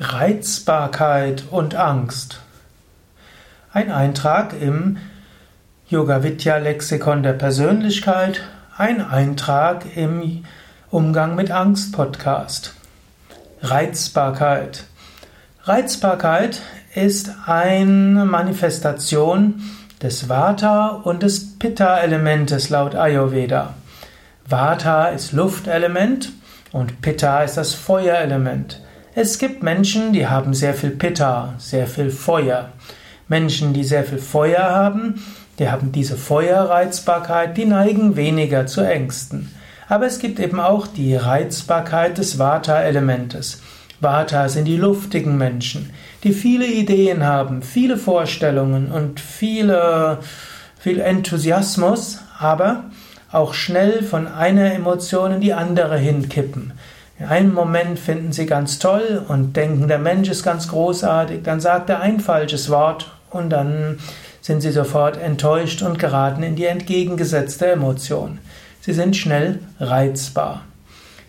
Reizbarkeit und Angst. Ein Eintrag im Yoga Vidya Lexikon der Persönlichkeit, ein Eintrag im Umgang mit Angst Podcast. Reizbarkeit. Reizbarkeit ist eine Manifestation des Vata und des Pitta Elementes laut Ayurveda. Vata ist Luftelement und Pitta ist das Feuerelement. Es gibt Menschen, die haben sehr viel Pitta, sehr viel Feuer. Menschen, die sehr viel Feuer haben, die haben diese Feuerreizbarkeit, die neigen weniger zu Ängsten. Aber es gibt eben auch die Reizbarkeit des Vata-Elementes. Vata sind die luftigen Menschen, die viele Ideen haben, viele Vorstellungen und viele, viel Enthusiasmus, aber auch schnell von einer Emotion in die andere hinkippen. In einem Moment finden sie ganz toll und denken, der Mensch ist ganz großartig, dann sagt er ein falsches Wort und dann sind sie sofort enttäuscht und geraten in die entgegengesetzte Emotion. Sie sind schnell reizbar.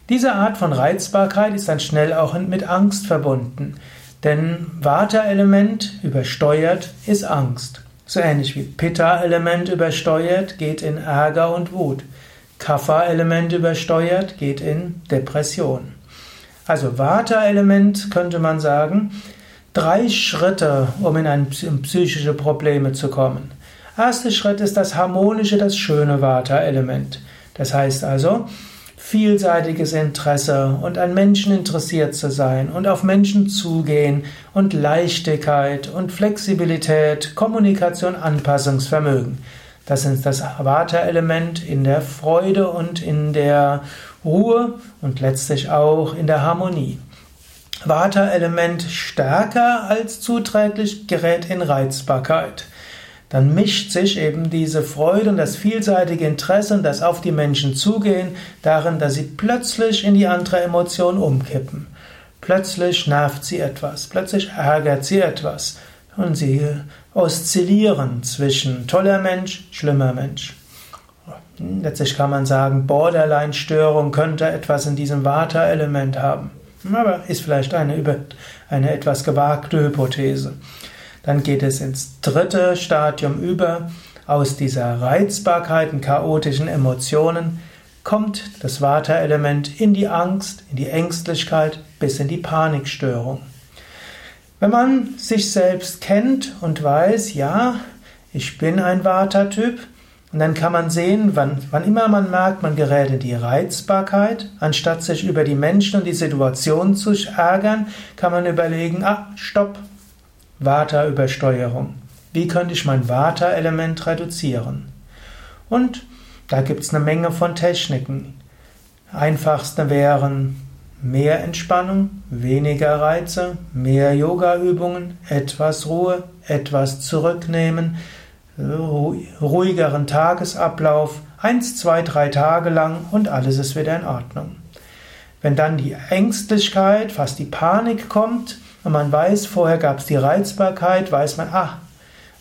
Diese Art von Reizbarkeit ist dann schnell auch mit Angst verbunden, denn Vata-Element übersteuert ist Angst. So ähnlich wie Pitta-Element übersteuert geht in Ärger und Wut. Kapha-Element übersteuert, geht in Depression. Also Vata-Element könnte man sagen, drei Schritte, um in, ein, in psychische Probleme zu kommen. Erster Schritt ist das harmonische, das schöne Vata-Element. Das heißt also, vielseitiges Interesse und an Menschen interessiert zu sein und auf Menschen zugehen und Leichtigkeit und Flexibilität, Kommunikation, Anpassungsvermögen. Das ist das Vata-Element in der Freude und in der Ruhe und letztlich auch in der Harmonie. Vata-Element stärker als zuträglich gerät in Reizbarkeit. Dann mischt sich eben diese Freude und das vielseitige Interesse und das auf die Menschen zugehen darin, dass sie plötzlich in die andere Emotion umkippen. Plötzlich nervt sie etwas, plötzlich ärgert sie etwas und sie oszillieren zwischen toller Mensch, schlimmer Mensch. Letztlich kann man sagen, Borderline-Störung könnte etwas in diesem Vata-Element haben. Aber ist vielleicht eine, eine etwas gewagte Hypothese. Dann geht es ins dritte Stadium über. Aus dieser Reizbarkeit und chaotischen Emotionen kommt das Vata-Element in die Angst, in die Ängstlichkeit bis in die Panikstörung. Wenn man sich selbst kennt und weiß, ja, ich bin ein Vata-Typ, und dann kann man sehen, wann, wann immer man merkt, man gerät in die Reizbarkeit, anstatt sich über die Menschen und die Situation zu ärgern, kann man überlegen, ah, stopp, Vata-Übersteuerung. Wie könnte ich mein Vata-Element reduzieren? Und da gibt es eine Menge von Techniken. Einfachste wären Mehr Entspannung, weniger Reize, mehr Yoga-Übungen, etwas Ruhe, etwas zurücknehmen, ruhigeren Tagesablauf, eins, zwei, drei Tage lang und alles ist wieder in Ordnung. Wenn dann die Ängstlichkeit, fast die Panik kommt und man weiß, vorher gab es die Reizbarkeit, weiß man, ah,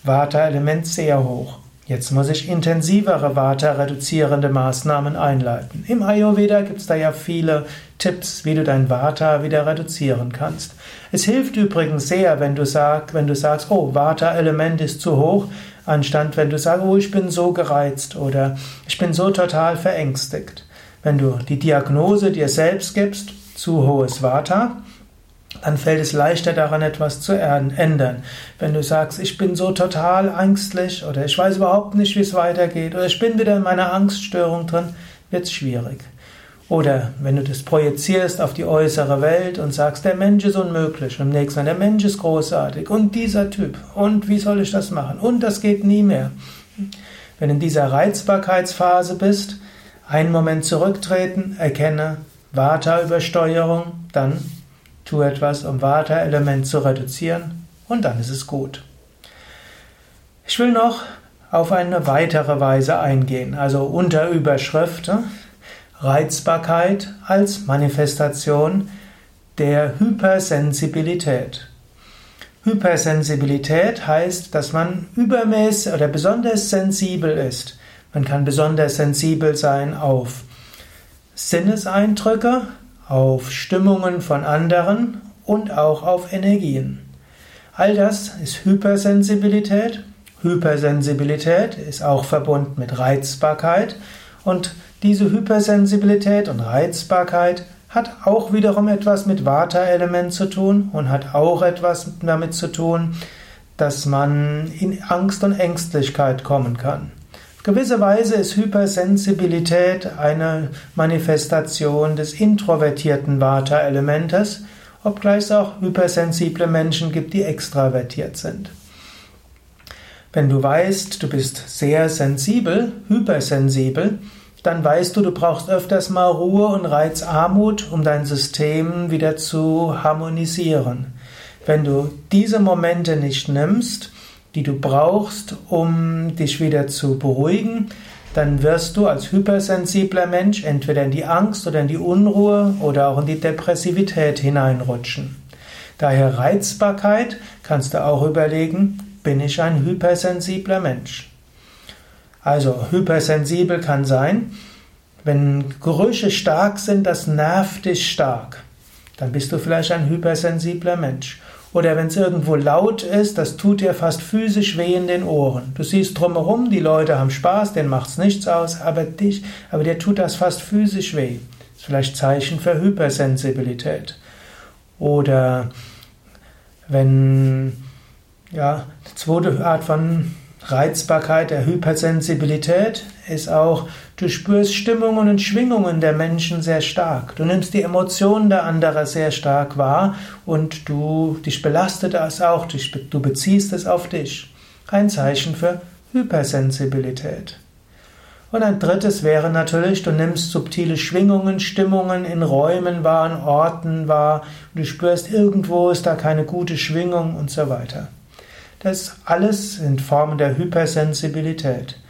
Vata-Element sehr hoch. Jetzt muss ich intensivere Vata-reduzierende Maßnahmen einleiten. Im Ayurveda gibt es da ja viele Tipps, wie du dein Vata wieder reduzieren kannst. Es hilft übrigens sehr, wenn du, sag, wenn du sagst, oh, Vata-Element ist zu hoch, anstatt wenn du sagst, oh, ich bin so gereizt oder ich bin so total verängstigt. Wenn du die Diagnose dir selbst gibst, zu hohes Vata, dann fällt es leichter daran, etwas zu ändern. Wenn du sagst, ich bin so total ängstlich oder ich weiß überhaupt nicht, wie es weitergeht oder ich bin wieder in meiner Angststörung drin, wird es schwierig. Oder wenn du das projizierst auf die äußere Welt und sagst, der Mensch ist unmöglich und im nächsten Mal, der Mensch ist großartig und dieser Typ und wie soll ich das machen und das geht nie mehr. Wenn du in dieser Reizbarkeitsphase bist, einen Moment zurücktreten, erkenne Vata-Übersteuerung, dann Tu etwas, um Vata-Element zu reduzieren und dann ist es gut. Ich will noch auf eine weitere Weise eingehen, also unter Überschrift Reizbarkeit als Manifestation der Hypersensibilität. Hypersensibilität heißt, dass man übermäßig oder besonders sensibel ist. Man kann besonders sensibel sein auf Sinneseindrücke, auf Stimmungen von anderen und auch auf Energien. All das ist Hypersensibilität. Hypersensibilität ist auch verbunden mit Reizbarkeit und diese Hypersensibilität und Reizbarkeit hat auch wiederum etwas mit Vata-Element zu tun und hat auch etwas damit zu tun, dass man in Angst und Ängstlichkeit kommen kann. Gewisse Weise ist Hypersensibilität eine Manifestation des introvertierten Vata-Elementes, obgleich es auch hypersensible Menschen gibt, die extravertiert sind. Wenn du weißt, du bist sehr sensibel, hypersensibel, dann weißt du, du brauchst öfters mal Ruhe und Reizarmut, um dein System wieder zu harmonisieren. Wenn du diese Momente nicht nimmst, die du brauchst, um dich wieder zu beruhigen, dann wirst du als hypersensibler Mensch entweder in die Angst oder in die Unruhe oder auch in die Depressivität hineinrutschen. Daher Reizbarkeit kannst du auch überlegen, bin ich ein hypersensibler Mensch? Also hypersensibel kann sein, wenn Gerüche stark sind, das nervt dich stark. Dann bist du vielleicht ein hypersensibler Mensch. Oder wenn es irgendwo laut ist, das tut dir fast physisch weh in den Ohren. Du siehst drumherum, die Leute haben Spaß, denen macht's nichts aus, aber dich, aber dir tut das fast physisch weh. Das ist vielleicht Zeichen für Hypersensibilität. Oder wenn, ja, die zweite Art von Reizbarkeit der Hypersensibilität ist auch, du spürst Stimmungen und Schwingungen der Menschen sehr stark. Du nimmst die Emotionen der anderen sehr stark wahr und du dich belastet das auch, du beziehst es auf dich. Ein Zeichen für Hypersensibilität. Und ein drittes wäre natürlich, du nimmst subtile Schwingungen, Stimmungen in Räumen wahr, an Orten wahr, du spürst irgendwo ist da keine gute Schwingung und so weiter. Das alles sind Formen der Hypersensibilität.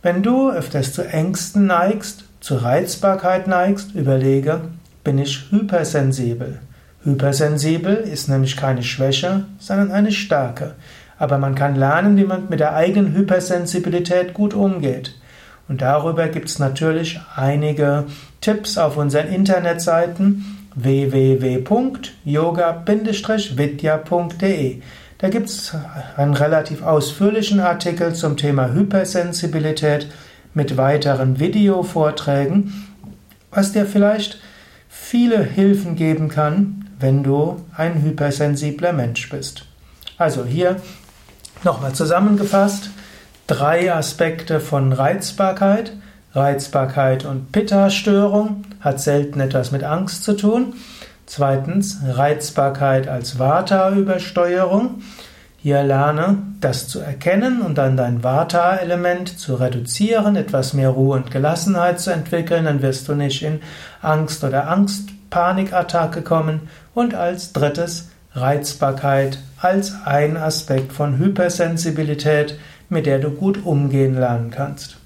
Wenn du öfters zu Ängsten neigst, zu Reizbarkeit neigst, überlege, bin ich hypersensibel? Hypersensibel ist nämlich keine Schwäche, sondern eine Stärke. Aber man kann lernen, wie man mit der eigenen Hypersensibilität gut umgeht. Und darüber gibt es natürlich einige Tipps auf unseren Internetseiten www.yoga-vidya.de. Da gibt es einen relativ ausführlichen Artikel zum Thema Hypersensibilität mit weiteren Videovorträgen, was dir vielleicht viele Hilfen geben kann, wenn du ein hypersensibler Mensch bist. Also hier nochmal zusammengefasst, drei Aspekte von Reizbarkeit. Reizbarkeit und Pitta-Störung hat selten etwas mit Angst zu tun. Zweitens Reizbarkeit als Vata-Übersteuerung. Hier lerne das zu erkennen und dann dein Vata-Element zu reduzieren, etwas mehr Ruhe und Gelassenheit zu entwickeln, dann wirst du nicht in Angst oder Angst-Panikattacke kommen. Und als drittes Reizbarkeit als ein Aspekt von Hypersensibilität, mit der du gut umgehen lernen kannst.